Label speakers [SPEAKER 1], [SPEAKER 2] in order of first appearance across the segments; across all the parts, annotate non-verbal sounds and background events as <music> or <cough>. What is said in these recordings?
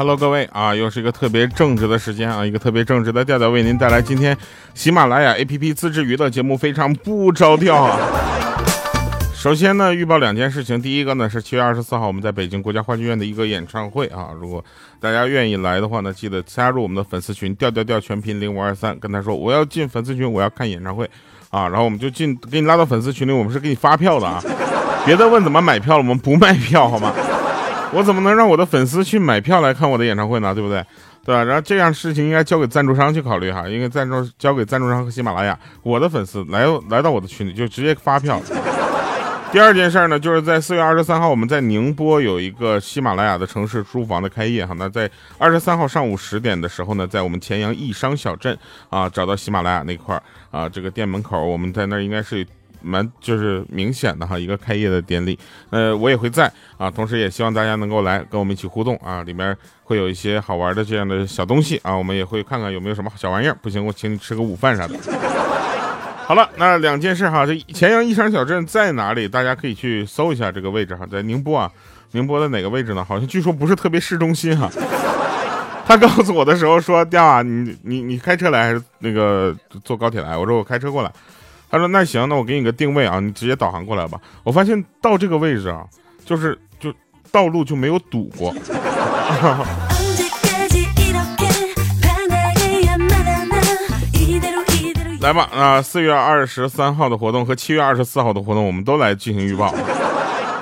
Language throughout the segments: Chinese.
[SPEAKER 1] Hello，各位啊，又是一个特别正直的时间啊，一个特别正直的调调为您带来今天喜马拉雅 APP 自制娱乐节目，非常不着调啊。首先呢，预报两件事情，第一个呢是七月二十四号我们在北京国家话剧院的一个演唱会啊，如果大家愿意来的话呢，记得加入我们的粉丝群，调调调全拼零五二三，跟他说我要进粉丝群，我要看演唱会啊，然后我们就进给你拉到粉丝群里，我们是给你发票的啊，别再问怎么买票了，我们不卖票好吗？<laughs> 我怎么能让我的粉丝去买票来看我的演唱会呢？对不对？对吧？然后这样事情应该交给赞助商去考虑哈，应该赞助交给赞助商和喜马拉雅，我的粉丝来来到我的群里就直接发票。<laughs> 第二件事儿呢，就是在四月二十三号，我们在宁波有一个喜马拉雅的城市书房的开业哈。那在二十三号上午十点的时候呢，在我们乾阳益商小镇啊，找到喜马拉雅那块儿啊，这个店门口，我们在那儿应该是。蛮就是明显的哈，一个开业的典礼，呃，我也会在啊，同时也希望大家能够来跟我们一起互动啊，里面会有一些好玩的这样的小东西啊，我们也会看看有没有什么小玩意儿，不行我请你吃个午饭啥的。好了，那两件事哈，这乾阳一商小镇在哪里？大家可以去搜一下这个位置哈，在宁波啊，宁波的哪个位置呢？好像据说不是特别市中心哈。<laughs> 他告诉我的时候说，调啊，你你你开车来还是那个坐高铁来？我说我开车过来。他说：“那行，那我给你个定位啊，你直接导航过来吧。”我发现到这个位置啊，就是就道路就没有堵过。<laughs> 来吧，啊，四月二十三号的活动和七月二十四号的活动，我们都来进行预报。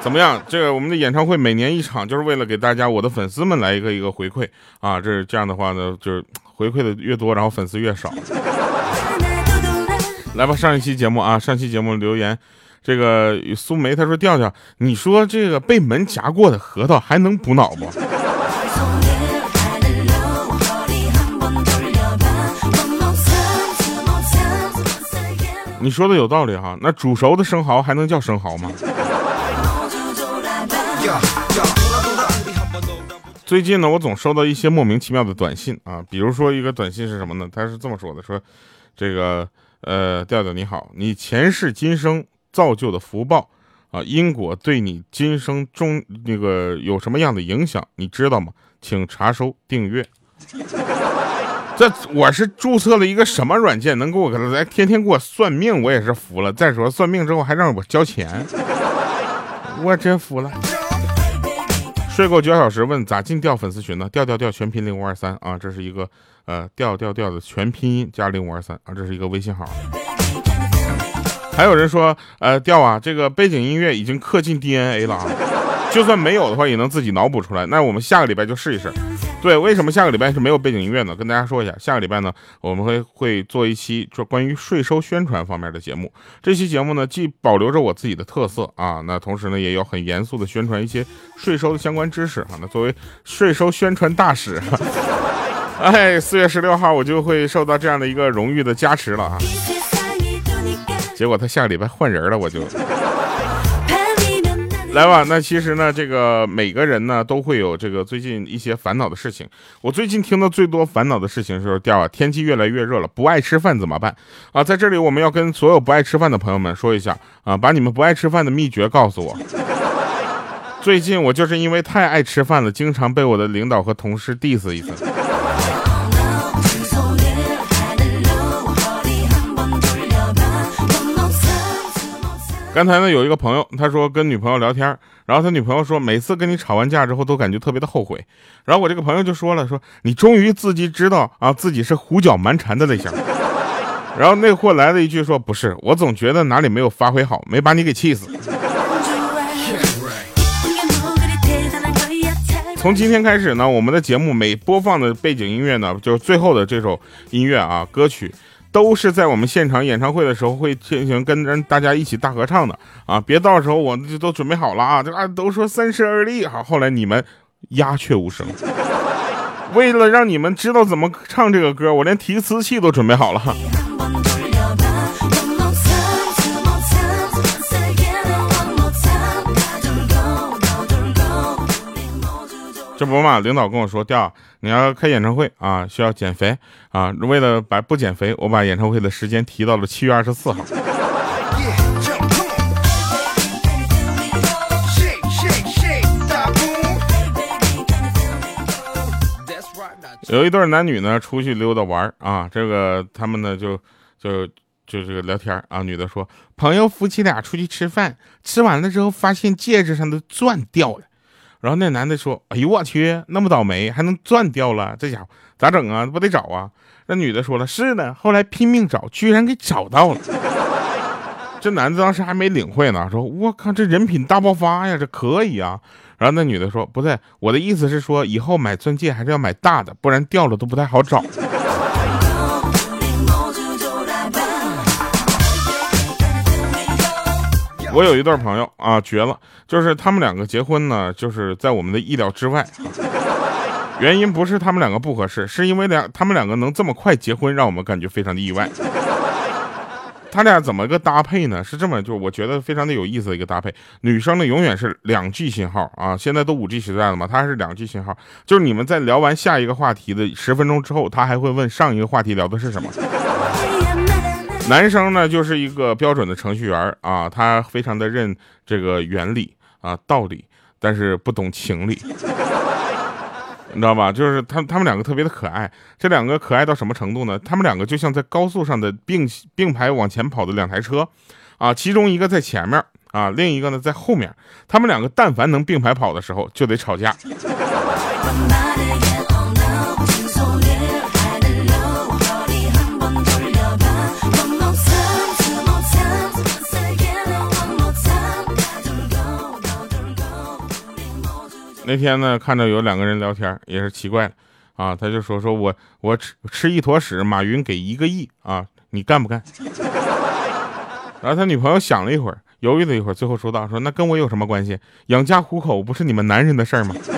[SPEAKER 1] 怎么样？这个我们的演唱会每年一场，就是为了给大家我的粉丝们来一个一个回馈啊。这这样的话呢，就是回馈的越多，然后粉丝越少。来吧，上一期节目啊，上期节目留言，这个苏梅她说调调，你说这个被门夹过的核桃还能补脑不？你说的有道理哈，那煮熟的生蚝还能叫生蚝吗？最近呢，我总收到一些莫名其妙的短信啊，比如说一个短信是什么呢？他是这么说的，说这个。呃，调调你好，你前世今生造就的福报啊，因果对你今生中那个有什么样的影响，你知道吗？请查收订阅。这我是注册了一个什么软件，能给我来天天给我算命，我也是服了。再说算命之后还让我交钱，我真服了。睡够九小时，问咋进调粉丝群呢？调调调全拼零五二三啊，这是一个呃调调调的全拼音加零五二三啊，这是一个微信号。还有人说呃调啊，这个背景音乐已经刻进 DNA 了啊，就算没有的话也能自己脑补出来。那我们下个礼拜就试一试。对，为什么下个礼拜是没有背景音乐呢？跟大家说一下，下个礼拜呢，我们会会做一期就关于税收宣传方面的节目。这期节目呢，既保留着我自己的特色啊，那同时呢，也有很严肃的宣传一些税收的相关知识啊。那作为税收宣传大使，<laughs> 哎，四月十六号我就会受到这样的一个荣誉的加持了啊。结果他下个礼拜换人了，我就。来吧，那其实呢，这个每个人呢都会有这个最近一些烦恼的事情。我最近听到最多烦恼的事情就是调啊，天气越来越热了，不爱吃饭怎么办啊？在这里我们要跟所有不爱吃饭的朋友们说一下啊，把你们不爱吃饭的秘诀告诉我。最近我就是因为太爱吃饭了，经常被我的领导和同事 diss 一次。刚才呢，有一个朋友，他说跟女朋友聊天，然后他女朋友说，每次跟你吵完架之后，都感觉特别的后悔。然后我这个朋友就说了，说你终于自己知道啊，自己是胡搅蛮缠的类型。然后那货来了一句说，不是，我总觉得哪里没有发挥好，没把你给气死。从今天开始呢，我们的节目每播放的背景音乐呢，就是最后的这首音乐啊，歌曲。都是在我们现场演唱会的时候会进行跟人大家一起大合唱的啊！别到时候我就都准备好了啊！这啊都说三十而立，好，后来你们鸦雀无声。<laughs> 为了让你们知道怎么唱这个歌，我连提词器都准备好了。这不嘛，领导跟我说，调你要开演唱会啊，需要减肥啊。为了把不减肥，我把演唱会的时间提到了七月二十四号。有一对男女呢出去溜达玩啊，这个他们呢就就就这个聊天啊，女的说朋友夫妻俩出去吃饭，吃完了之后发现戒指上的钻掉了，然后那男的说，哎呦我去，那么倒霉还能钻掉了，这家伙咋整啊？不得找啊？那女的说了，是呢，后来拼命找，居然给找到了。<laughs> 这男的当时还没领会呢，说我靠，这人品大爆发呀，这可以啊。然后那女的说：“不对，我的意思是说，以后买钻戒还是要买大的，不然掉了都不太好找。”我有一对朋友啊，绝了，就是他们两个结婚呢，就是在我们的意料之外。原因不是他们两个不合适，是因为两他们两个能这么快结婚，让我们感觉非常的意外。他俩怎么个搭配呢？是这么，就是我觉得非常的有意思的一个搭配。女生呢永远是两 G 信号啊，现在都五 G 时代了嘛，她是两 G 信号。就是你们在聊完下一个话题的十分钟之后，她还会问上一个话题聊的是什么。<laughs> 男生呢就是一个标准的程序员啊，他非常的认这个原理啊道理，但是不懂情理。<laughs> 你知道吧？就是他他们两个特别的可爱，这两个可爱到什么程度呢？他们两个就像在高速上的并并排往前跑的两台车，啊，其中一个在前面，啊，另一个呢在后面。他们两个但凡能并排跑的时候，就得吵架。<laughs> 那天呢，看着有两个人聊天，也是奇怪了啊。他就说：“说我我吃吃一坨屎，马云给一个亿啊，你干不干？” <laughs> 然后他女朋友想了一会儿，犹豫了一会儿，最后说道：“说那跟我有什么关系？养家糊口不是你们男人的事儿吗？” <laughs>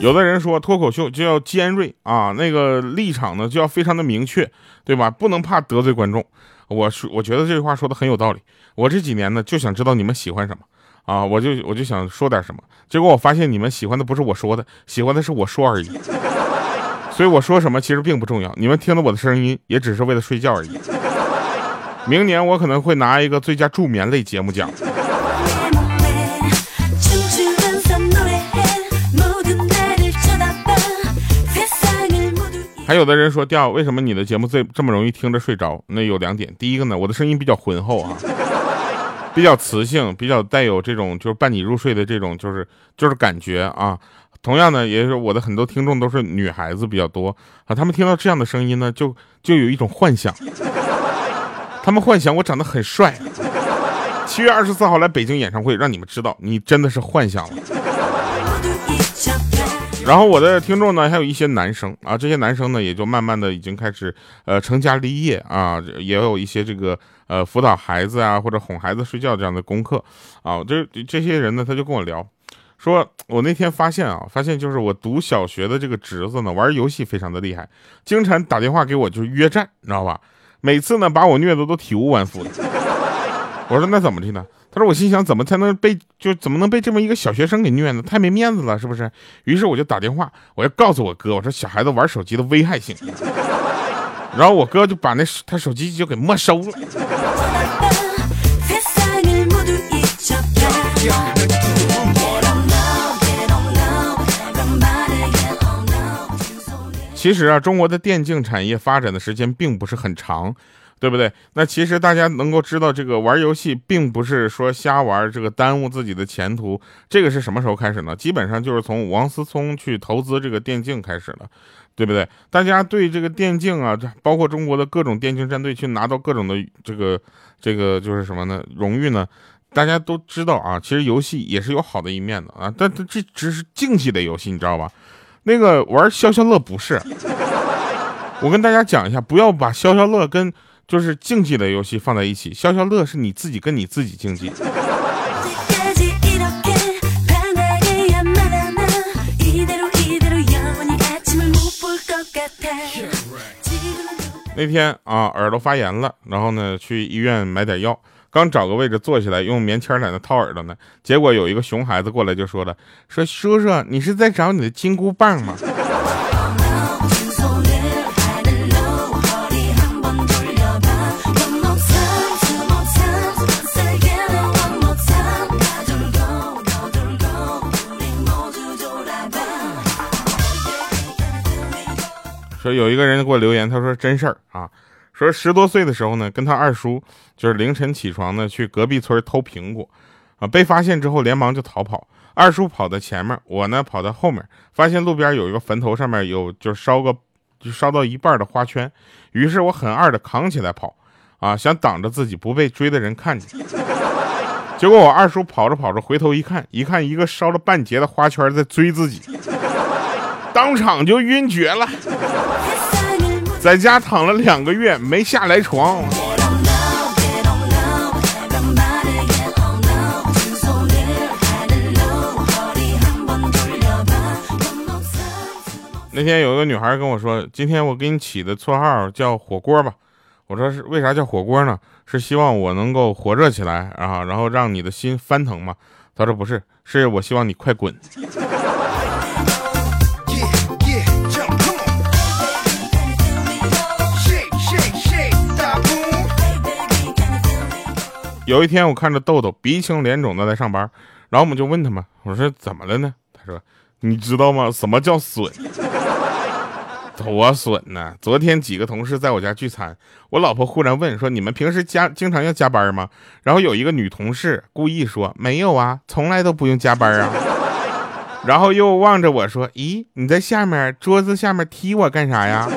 [SPEAKER 1] 有的人说脱口秀就要尖锐啊，那个立场呢就要非常的明确，对吧？不能怕得罪观众。我说，我觉得这句话说的很有道理。我这几年呢，就想知道你们喜欢什么啊，我就我就想说点什么。结果我发现你们喜欢的不是我说的，喜欢的是我说而已。所以我说什么其实并不重要，你们听到我的声音也只是为了睡觉而已。明年我可能会拿一个最佳助眠类节目奖。还有的人说调为什么你的节目最这么容易听着睡着？那有两点，第一个呢，我的声音比较浑厚啊，比较磁性，比较带有这种就是伴你入睡的这种就是就是感觉啊。同样呢，也是我的很多听众都是女孩子比较多啊，他们听到这样的声音呢，就就有一种幻想，他们幻想我长得很帅。七月二十四号来北京演唱会，让你们知道你真的是幻想了。然后我的听众呢，还有一些男生啊，这些男生呢，也就慢慢的已经开始呃成家立业啊，也有一些这个呃辅导孩子啊或者哄孩子睡觉这样的功课啊，这这些人呢，他就跟我聊，说我那天发现啊，发现就是我读小学的这个侄子呢，玩游戏非常的厉害，经常打电话给我就是约战，你知道吧？每次呢把我虐的都体无完肤的。我说那怎么的呢？他说：“我心想，怎么才能被就怎么能被这么一个小学生给虐呢？太没面子了，是不是？”于是我就打电话，我要告诉我哥，我说小孩子玩手机的危害性。然后我哥就把那他手机就给没收了。其实啊，中国的电竞产业发展的时间并不是很长。对不对？那其实大家能够知道，这个玩游戏并不是说瞎玩，这个耽误自己的前途。这个是什么时候开始呢？基本上就是从王思聪去投资这个电竞开始的，对不对？大家对这个电竞啊，包括中国的各种电竞战队去拿到各种的这个这个就是什么呢？荣誉呢？大家都知道啊，其实游戏也是有好的一面的啊，但这这只是竞技的游戏，你知道吧？那个玩消消乐不是。我跟大家讲一下，不要把消消乐跟就是竞技类游戏放在一起，消消乐是你自己跟你自己竞技。那天啊，耳朵发炎了，然后呢去医院买点药，刚找个位置坐下来，用棉签在那掏耳朵呢，结果有一个熊孩子过来就说了：“说叔叔，你是在找你的金箍棒吗？”说有一个人给我留言，他说真事儿啊，说十多岁的时候呢，跟他二叔就是凌晨起床呢，去隔壁村偷苹果，啊，被发现之后连忙就逃跑。二叔跑在前面，我呢跑在后面，发现路边有一个坟头，上面有就烧个就烧到一半的花圈，于是我很二的扛起来跑，啊，想挡着自己不被追的人看见。结果我二叔跑着跑着回头一看，一看一个烧了半截的花圈在追自己，当场就晕厥了，在家躺了两个月没下来床。那天有一个女孩跟我说：“今天我给你起的绰号叫火锅吧。”我说：“是为啥叫火锅呢？是希望我能够火热起来啊，然后让你的心翻腾吗？”她说：“不是，是我希望你快滚。”有一天，我看着豆豆鼻青脸肿的在上班，然后我们就问他嘛：“我说怎么了呢？”他说：“你知道吗？什么叫损？”多损呢！昨天几个同事在我家聚餐，我老婆忽然问说：“你们平时加经常要加班吗？”然后有一个女同事故意说：“没有啊，从来都不用加班啊。”然后又望着我说：“咦，你在下面桌子下面踢我干啥呀？”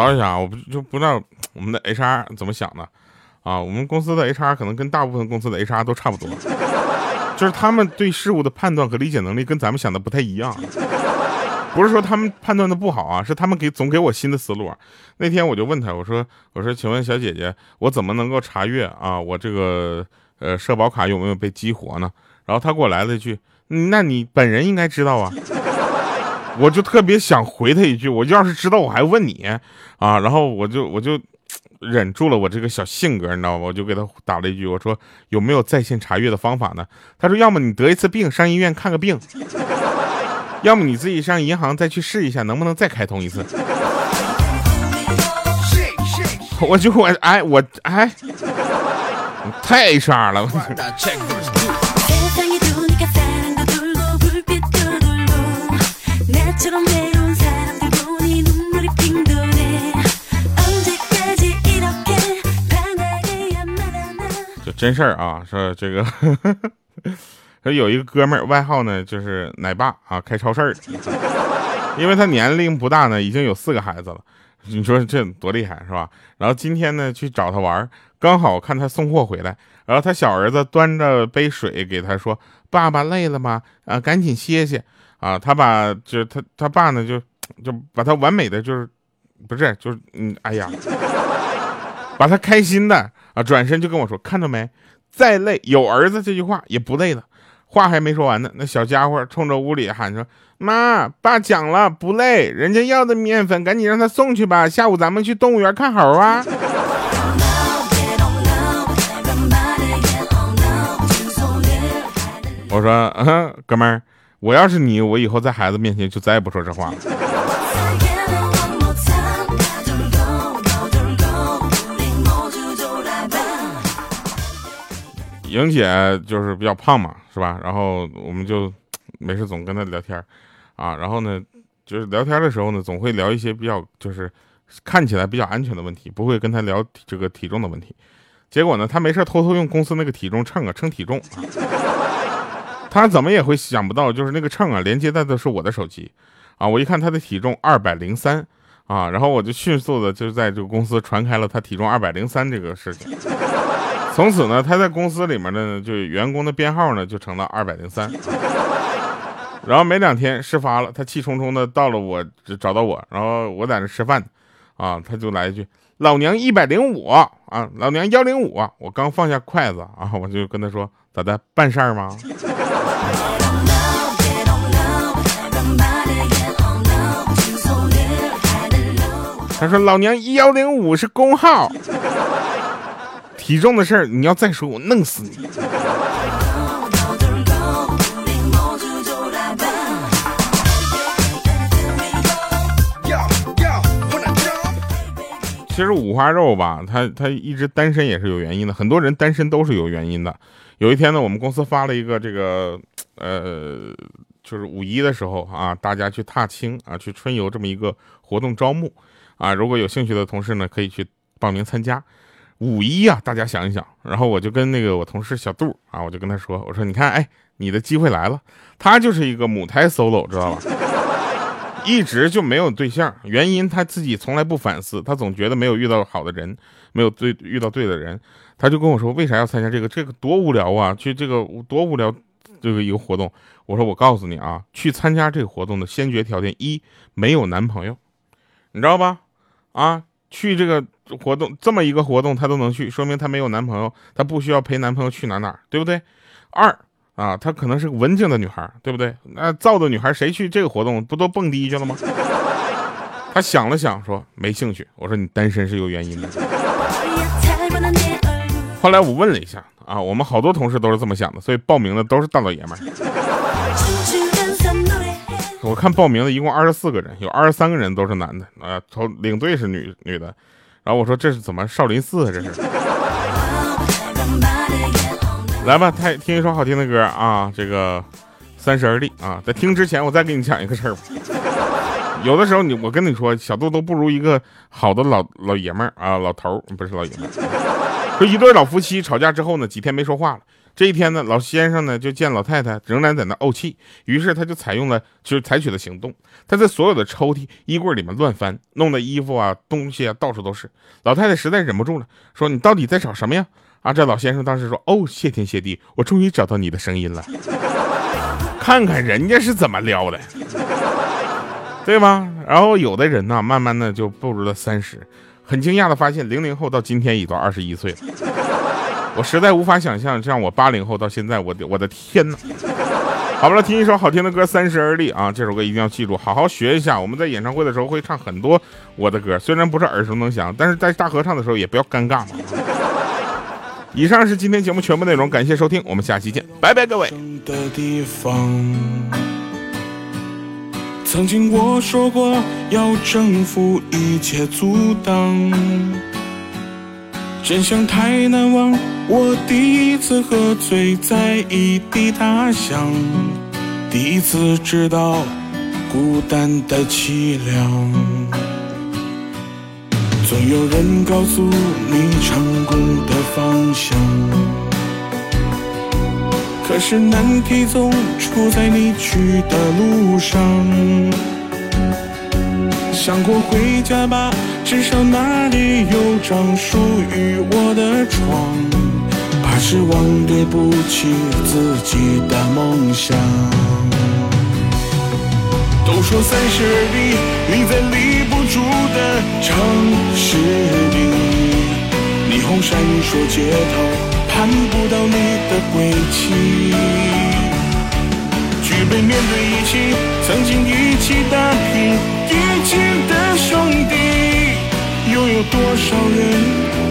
[SPEAKER 1] 槽一下，我不就不知道 <tsk> 我们的 HR 怎么想的。啊，我们公司的 HR 可能跟大部分公司的 HR 都差不多，<laughs> 就是他们对事物的判断和理解能力跟咱们想的不太一样。不是说他们判断的不好啊，是他们给总给我新的思路。那天我就问他，我说我说，请问小姐姐，我怎么能够查阅啊我这个呃社保卡有没有被激活呢？然后他给我来了一句，那你本人应该知道啊。我就特别想回他一句，我要是知道我还问你啊。然后我就我就。忍住了我这个小性格，你知道吗？我就给他打了一句，我说有没有在线查阅的方法呢？他说要么你得一次病上医院看个病，要么你自己上银行再去试一下能不能再开通一次。我就我哎我哎，太傻了。真事儿啊，说这个，说有一个哥们儿，外号呢就是奶爸啊，开超市的，因为他年龄不大呢，已经有四个孩子了。<laughs> 你说这多厉害是吧？然后今天呢去找他玩，刚好看他送货回来，然后他小儿子端着杯水给他说：“爸爸累了吗？啊，赶紧歇歇啊。”他把就是他他爸呢就就把他完美的就是不是就是嗯哎呀，把他开心的。啊！转身就跟我说：“看到没，再累有儿子这句话也不累了。”话还没说完呢，那小家伙冲着屋里喊说：“妈，爸讲了不累，人家要的面粉赶紧让他送去吧。下午咱们去动物园看猴啊！”我说：“嗯，哥们儿，我要是你，我以后在孩子面前就再也不说这话了。”莹姐就是比较胖嘛，是吧？然后我们就 <tsk> 没事总跟她聊天啊。然后呢，就是聊天的时候呢，总会聊一些比较就是看起来比较安全的问题，不会跟她聊这个体重的问题。结果呢，她没事偷偷用公司那个体重秤啊称体重。<laughs> 她怎么也会想不到，就是那个秤啊连接在的是我的手机啊。我一看她的体重二百零三啊，然后我就迅速的就在这个公司传开了他体重二百零三这个事情。从此呢，他在公司里面呢，就员工的编号呢就成了二百零三。然后没两天事发了，他气冲冲的到了我找到我，然后我在那吃饭，啊，他就来一句：“老娘一百零五啊，老娘幺零五。”我刚放下筷子啊，我就跟他说：“咋的，办事儿吗？”他说：“老娘幺零五是工号。”体重的事儿，你要再说，我弄死你。其实五花肉吧，他他一直单身也是有原因的。很多人单身都是有原因的，有一天呢，我们公司发了一个这个呃，就是五一的时候啊，大家去踏青啊，去春游这么一个活动招募啊，如果有兴趣的同事呢，可以去报名参加。五一啊，大家想一想，然后我就跟那个我同事小杜啊，我就跟他说，我说你看，哎，你的机会来了。他就是一个母胎 solo，知道吧？<laughs> 一直就没有对象，原因他自己从来不反思，他总觉得没有遇到好的人，没有对遇到对的人，他就跟我说，为啥要参加这个？这个多无聊啊！去这个多无聊，这个一个活动。我说我告诉你啊，去参加这个活动的先决条件一，没有男朋友，你知道吧？啊，去这个。活动这么一个活动，她都能去，说明她没有男朋友，她不需要陪男朋友去哪哪，对不对？二啊，她可能是个文静的女孩，对不对？那造的女孩谁去这个活动不都蹦迪去了吗？<laughs> 她想了想，说没兴趣。我说你单身是有原因的。后来我问了一下啊，我们好多同事都是这么想的，所以报名的都是大老爷们儿。我看报名的一共二十四个人，有二十三个人都是男的啊，头领队是女女的。然后我说这是怎么少林寺啊？这是，来吧，太听一首好听的歌啊，这个三十而立啊。在听之前，我再给你讲一个事儿吧。有的时候你我跟你说，小杜都不如一个好的老老爷们儿啊，老头儿不是老爷们儿。说一对老夫妻吵架之后呢，几天没说话了。这一天呢，老先生呢就见老太太仍然在那怄气，于是他就采用了，就是采取了行动。他在所有的抽屉、衣柜里面乱翻，弄得衣服啊、东西啊到处都是。老太太实在忍不住了，说：“你到底在找什么呀？”啊，这老先生当时说：“哦，谢天谢地，我终于找到你的声音了。看看人家是怎么撩的，对吗？然后有的人呢，慢慢的就步入了三十，很惊讶的发现，零零后到今天已经二十一岁了。”我实在无法想象，这样我八零后到现在，我的我的天哪！好了，听一首好听的歌《三十而立》啊，这首歌一定要记住，好好学一下。我们在演唱会的时候会唱很多我的歌，虽然不是耳熟能详，但是在大合唱的时候也不要尴尬嘛。以上是今天节目全部内容，感谢收听，我们下期见，拜拜，各位。曾经我说过要征服一切阻挡。真相太难忘，我第一次喝醉在异地他乡，第一次知道孤单的凄凉。总有人告诉你成功的方向，可是难题总出在你去的路上。想过回家吧，至少那里有张属于我的床。怕是忘对不起自己的梦想。都说三十而立，你在立不住的城市里，霓虹闪烁街头，盼不到你的归期。举杯面对一起，曾经一起打拼一起的兄弟，又有多少人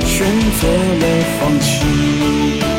[SPEAKER 1] 选择了放弃？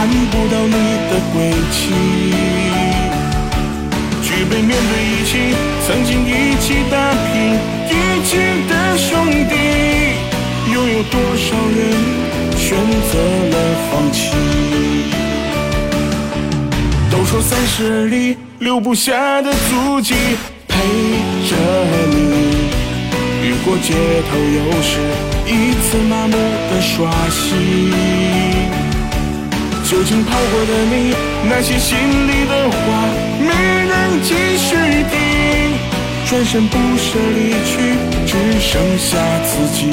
[SPEAKER 1] 看不到你的归期。
[SPEAKER 2] 举杯面对一起曾经一起打拼一起的兄弟，又有多少人选择了放弃？都说三十而立留不下的足迹，陪着你越过街头，又是一次麻木的刷新。究竟跑过的你，那些心里的话，没人继续听。转身不舍离去，只剩下自己。